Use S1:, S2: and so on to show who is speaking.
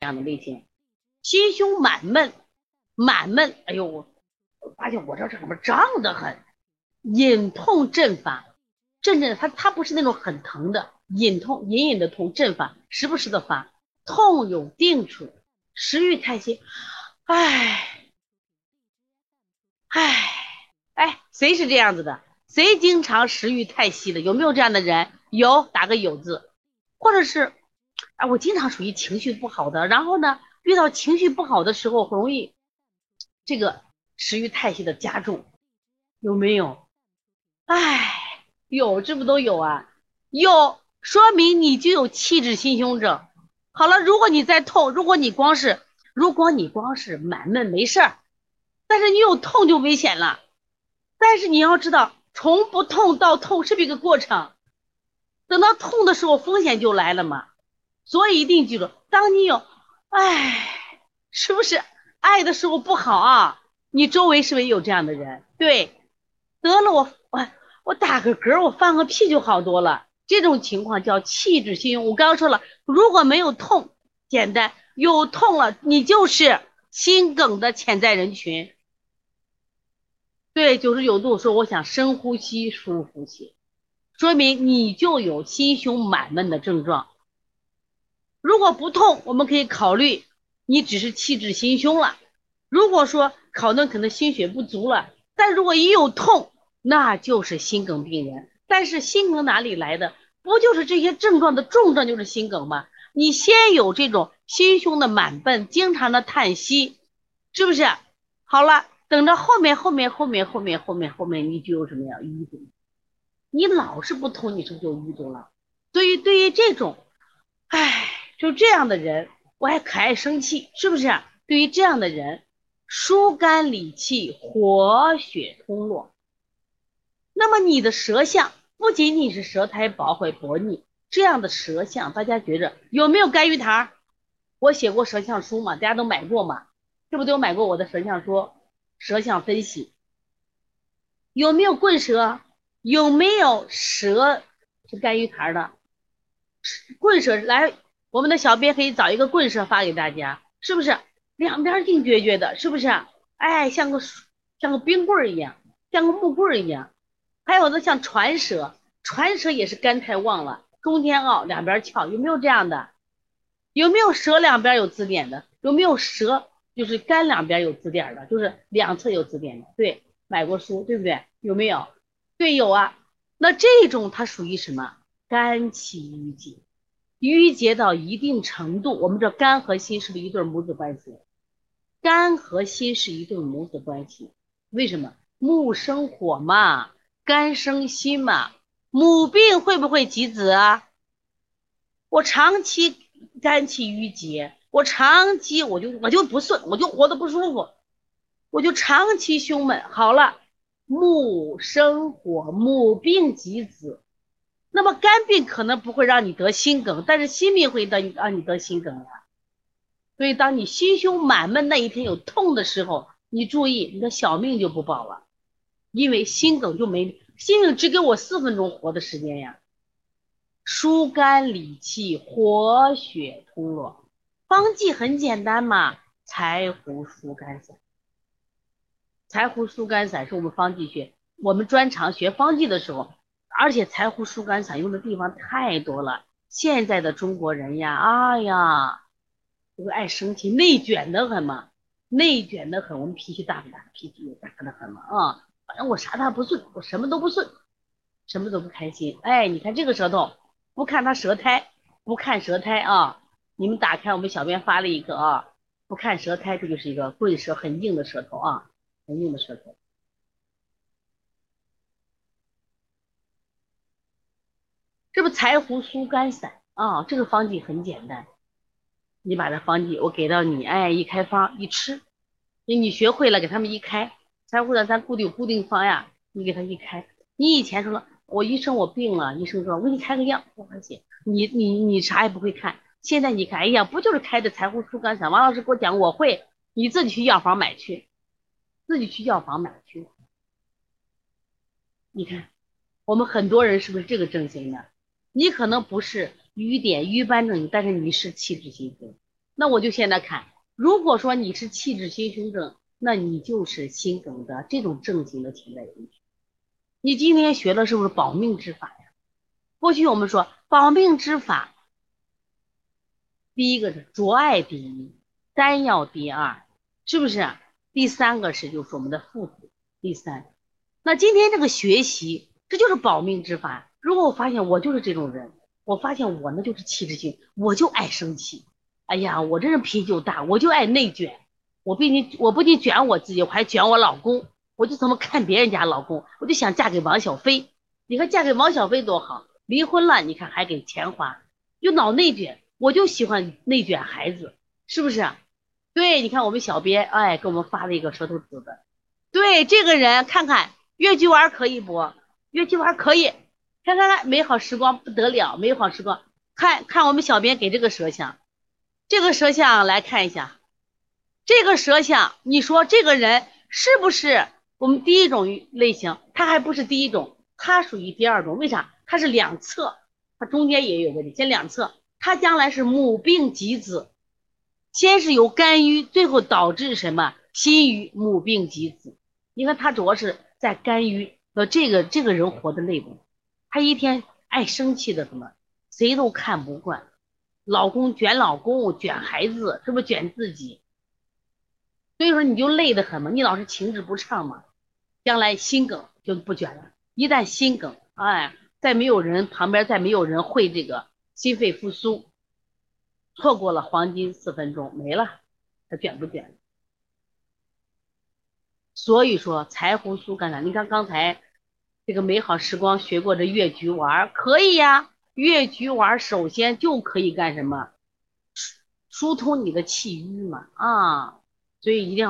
S1: 这样的类型，心胸满闷，满闷，哎呦，我发现我这这里面胀得很，隐痛阵发，阵阵，它它不是那种很疼的，隐痛，隐隐的痛，阵发，时不时的发，痛有定处，食欲太稀，唉，唉，哎，谁是这样子的？谁经常食欲太稀的？有没有这样的人？有，打个有字，或者是。啊，我经常属于情绪不好的，然后呢，遇到情绪不好的时候，很容易这个食欲太稀的加重，有没有？哎，有，这不都有啊？有，说明你就有气滞心胸症。好了，如果你在痛，如果你光是，如果你光是满闷没事儿，但是你有痛就危险了。但是你要知道，从不痛到痛是不一个过程？等到痛的时候，风险就来了嘛。所以一定记住，当你有，哎，是不是爱的时候不好啊？你周围是不是有这样的人？对，得了，我我我打个嗝，我放个屁就好多了。这种情况叫气滞心胸。我刚刚说了，如果没有痛，简单；有痛了，你就是心梗的潜在人群。对，九十九度说，我想深呼吸，舒呼吸，说明你就有心胸满闷的症状。如果不痛，我们可以考虑你只是气滞心胸了。如果说考虑可能心血不足了，但如果一有痛，那就是心梗病人。但是心梗哪里来的？不就是这些症状的重症就是心梗吗？你先有这种心胸的满奔，经常的叹息，是不是？好了，等着后面后面后面后面后面后面你就有什么呀？淤堵。你老是不通，你是不是就淤堵了？所以对于这种，唉。就这样的人，我还可爱生气，是不是？对于这样的人，疏肝理气，活血通络。那么你的舌象不仅仅是舌苔薄或薄腻，这样的舌象，大家觉着有没有干鱼痰？我写过舌象书嘛，大家都买过嘛，是不是都买过我的舌象书？舌象分析有没有棍舌？有没有舌是干鱼痰的？棍舌来。我们的小编可以找一个棍舌发给大家，是不是两边硬撅撅的？是不是？哎，像个像个冰棍一样，像个木棍一样。还有的像传舌，传舌也是肝太旺了，中间凹，两边翘，有没有这样的？有没有舌两边有字点的？有没有舌就是肝两边有字点的？就是两侧有字点的？对，买过书，对不对？有没有？对，有啊。那这种它属于什么？肝气郁结。淤结到一定程度，我们这肝和心是不是一对母子关系？肝和心是一对母子关系，为什么？木生火嘛，肝生心嘛，母病会不会及子啊？我长期肝气郁结，我长期我就我就不顺，我就活得不舒服，我就长期胸闷。好了，木生火，母病及子。那么肝病可能不会让你得心梗，但是心病会得让你得心梗呀。所以当你心胸满闷那一天有痛的时候，你注意你的小命就不保了，因为心梗就没心梗只给我四分钟活的时间呀。疏肝理气，活血通络，方剂很简单嘛，柴胡疏肝散。柴胡疏肝散是我们方剂学，我们专长学方剂的时候。而且柴胡疏肝散用的地方太多了。现在的中国人呀，哎呀，都爱生气，内卷的很嘛，内卷的很。我们脾气大不大？脾气也大的很嘛啊！反正我啥他不顺，我什么都不顺，什么都不开心。哎，你看这个舌头，不看他舌苔，不看舌苔啊！你们打开我们小编发了一个啊，不看舌苔，这就是一个棍舌，很硬的舌头啊，很硬的舌头。这不柴胡疏肝散啊？这个方剂很简单，你把这方剂我给到你，哎，一开方一吃，你学会了给他们一开柴胡的，咱固定固定方呀，你给他一开。你以前说了，我医生我病了，医生说我给你开个药，没关系。你你你啥也不会看，现在你看，哎呀，不就是开的柴胡疏肝散？王老师给我讲，我会，你自己去药房买去，自己去药房买去。你看，我们很多人是不是这个症型的？你可能不是瘀点瘀斑症，但是你是气滞心胸。那我就现在看，如果说你是气滞心胸症，那你就是心梗的这种症型的潜在因素。你今天学的是不是保命之法呀？过去我们说保命之法，第一个是着爱第一，丹药第二，是不是？第三个是就是我们的附子，第三。那今天这个学习，这就是保命之法。如果我发现我就是这种人，我发现我呢就是气质性，我就爱生气。哎呀，我这人脾气就大，我就爱内卷。我不仅我不仅卷我自己，我还卷我老公。我就怎么看别人家老公，我就想嫁给王小飞。你看嫁给王小飞多好，离婚了你看还给钱花，就脑内卷。我就喜欢内卷孩子，是不是？对，你看我们小编哎给我们发了一个舌头子的，对这个人看看越剧丸可以不？越剧丸可以，看看看美好时光不得了，美好时光，看看我们小编给这个舌象，这个舌象来看一下，这个舌象，你说这个人是不是？我们第一种类型，他还不是第一种，他属于第二种。为啥？他是两侧，他中间也有问题。先两侧，他将来是母病及子，先是有肝郁，最后导致什么？心郁，母病及子。你看他主要是在肝郁，那，这个这个人活的累不？她一天爱生气的什么？谁都看不惯，老公卷老公，卷孩子，是不是卷自己？所以说你就累得很嘛，你老是情志不畅嘛。将来心梗就不卷了，一旦心梗，哎，再没有人旁边，再没有人会这个心肺复苏，错过了黄金四分钟，没了，他卷不卷？所以说柴胡酥干啥？你看刚才这个美好时光学过的越橘丸，可以呀，越橘丸首先就可以干什么？疏通你的气郁嘛，啊，所以一定要。